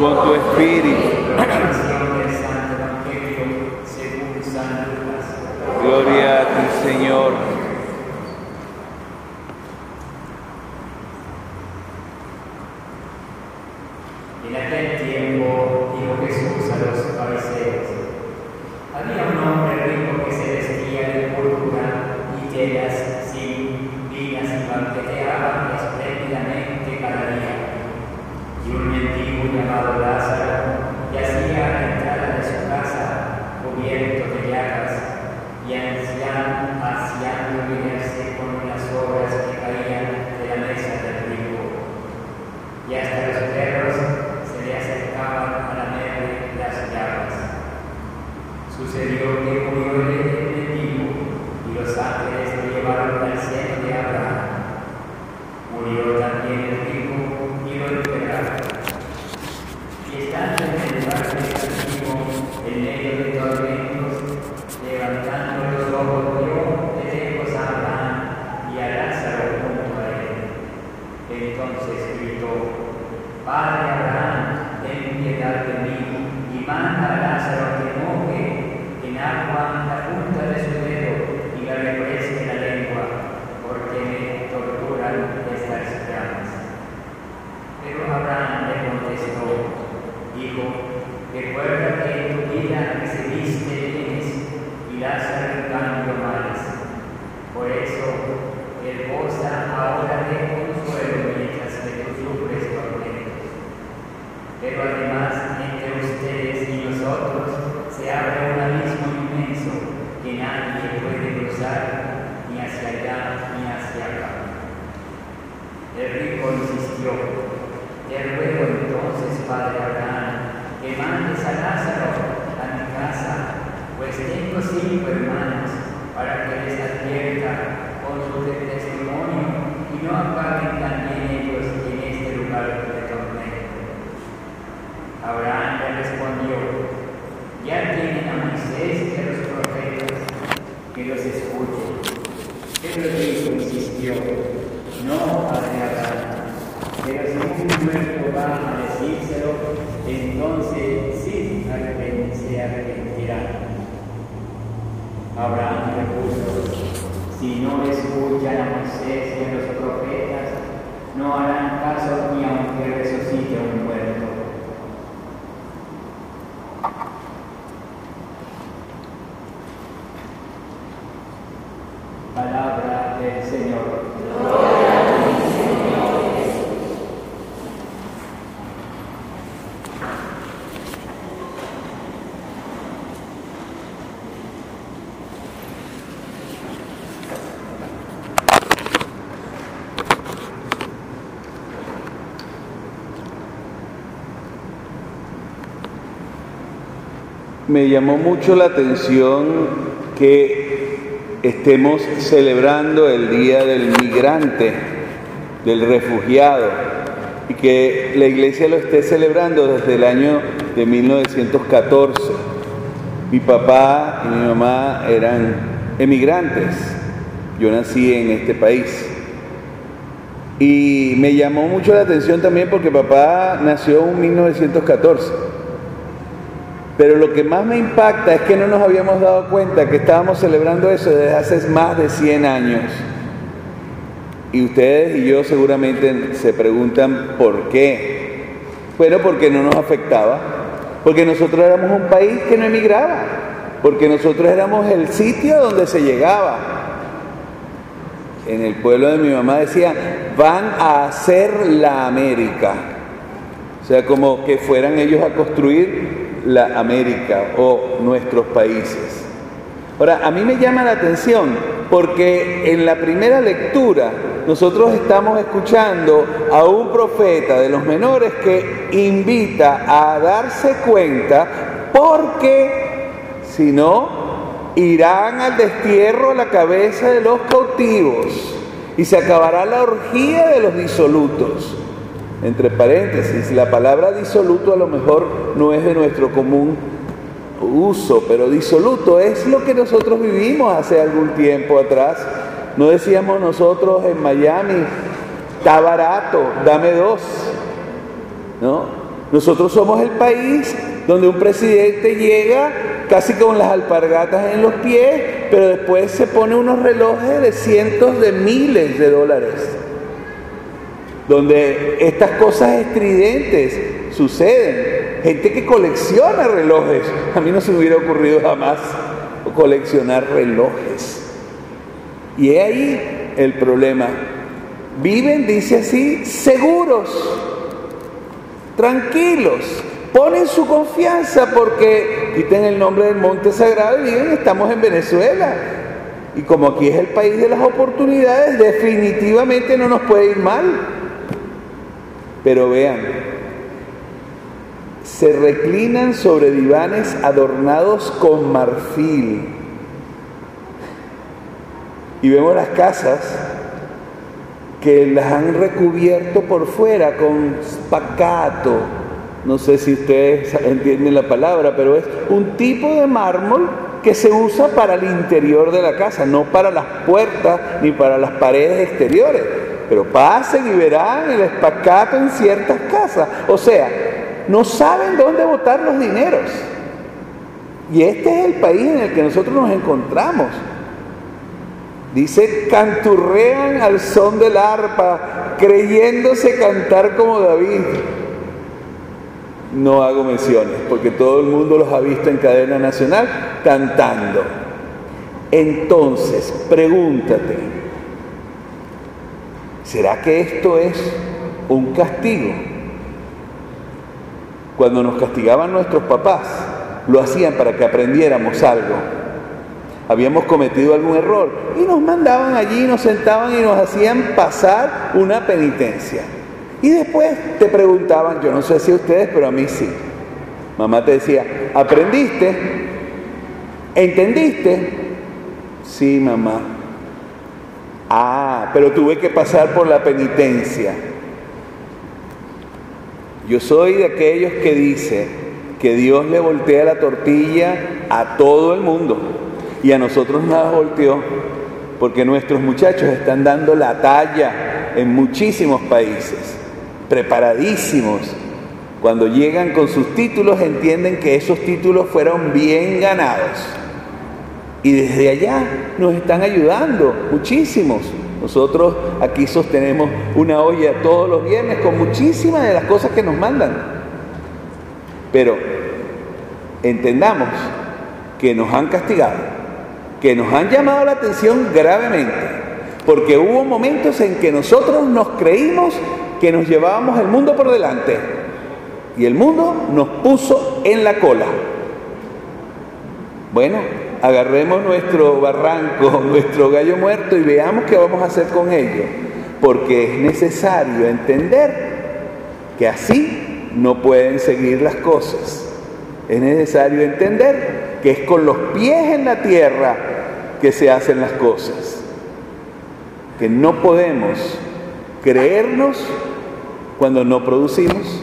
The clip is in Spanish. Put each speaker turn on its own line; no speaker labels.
Con tu espíritu. Gloria a ti, Señor. Agua la punta de su dedo y le refresque la lengua, porque me torturan estas llamas. Pero Abraham le contestó, Hijo, recuerda que en tu vida recibiste bienes y Lázaro en cambio males. Por eso, goza ahora de consuelo mientras que tú sufres tormentos. Pero además, nadie puede cruzar ni hacia allá ni hacia acá. El rico insistió, te ruego entonces, Padre Abraham, que mandes a Lázaro a mi casa, pues tengo cinco hermanos, para que les advierta con su testimonio y no acaben también ellos en este lugar de tormento. Abraham le respondió, ya tienen a Moisés y a los profetas que los escuchen. Pero el hijo insistió, no, Padre Abraham, pero si un muerto va a decírselo, entonces sí se arrepentirá. Abraham repuso, si no escuchan a Moisés y a los profetas, no harán caso ni aunque resucite un muerto. Palabra del Señor.
Me llamó mucho la atención que estemos celebrando el Día del Migrante, del Refugiado, y que la iglesia lo esté celebrando desde el año de 1914. Mi papá y mi mamá eran emigrantes, yo nací en este país. Y me llamó mucho la atención también porque papá nació en 1914. Pero lo que más me impacta es que no nos habíamos dado cuenta que estábamos celebrando eso desde hace más de 100 años. Y ustedes y yo seguramente se preguntan por qué. Bueno, porque no nos afectaba. Porque nosotros éramos un país que no emigraba. Porque nosotros éramos el sitio donde se llegaba. En el pueblo de mi mamá decía, van a hacer la América. O sea, como que fueran ellos a construir la América o nuestros países. Ahora, a mí me llama la atención porque en la primera lectura nosotros estamos escuchando a un profeta de los menores que invita a darse cuenta porque si no, irán al destierro a la cabeza de los cautivos y se acabará la orgía de los disolutos. Entre paréntesis, la palabra disoluto a lo mejor no es de nuestro común uso, pero disoluto es lo que nosotros vivimos hace algún tiempo atrás. No decíamos nosotros en Miami, está barato, dame dos. ¿No? Nosotros somos el país donde un presidente llega casi con las alpargatas en los pies pero después se pone unos relojes de cientos de miles de dólares, donde estas cosas estridentes suceden. Gente que colecciona relojes. A mí no se me hubiera ocurrido jamás coleccionar relojes. Y he ahí el problema. Viven, dice así, seguros, tranquilos, ponen su confianza porque quiten el nombre del monte sagrado y digan, estamos en Venezuela. Y como aquí es el país de las oportunidades, definitivamente no nos puede ir mal. Pero vean, se reclinan sobre divanes adornados con marfil. Y vemos las casas que las han recubierto por fuera con spacato. No sé si ustedes entienden la palabra, pero es un tipo de mármol que se usa para el interior de la casa, no para las puertas ni para las paredes exteriores. Pero pasen y verán el espacato en ciertas casas. O sea, no saben dónde botar los dineros. Y este es el país en el que nosotros nos encontramos. Dice, canturrean al son del arpa, creyéndose cantar como David. No hago menciones, porque todo el mundo los ha visto en cadena nacional cantando. Entonces, pregúntate, ¿será que esto es un castigo? Cuando nos castigaban nuestros papás, lo hacían para que aprendiéramos algo habíamos cometido algún error y nos mandaban allí, nos sentaban y nos hacían pasar una penitencia. Y después te preguntaban, yo no sé si ustedes, pero a mí sí. Mamá te decía, ¿aprendiste? ¿Entendiste? Sí, mamá. Ah, pero tuve que pasar por la penitencia. Yo soy de aquellos que dice que Dios le voltea la tortilla a todo el mundo y a nosotros nada volteó, porque nuestros muchachos están dando la talla en muchísimos países, preparadísimos. Cuando llegan con sus títulos entienden que esos títulos fueron bien ganados. Y desde allá nos están ayudando muchísimos. Nosotros aquí sostenemos una olla todos los viernes con muchísimas de las cosas que nos mandan. Pero entendamos que nos han castigado que nos han llamado la atención gravemente, porque hubo momentos en que nosotros nos creímos que nos llevábamos el mundo por delante y el mundo nos puso en la cola. Bueno, agarremos nuestro barranco, nuestro gallo muerto y veamos qué vamos a hacer con ello, porque es necesario entender que así no pueden seguir las cosas. Es necesario entender que es con los pies en la tierra que se hacen las cosas. Que no podemos creernos cuando no producimos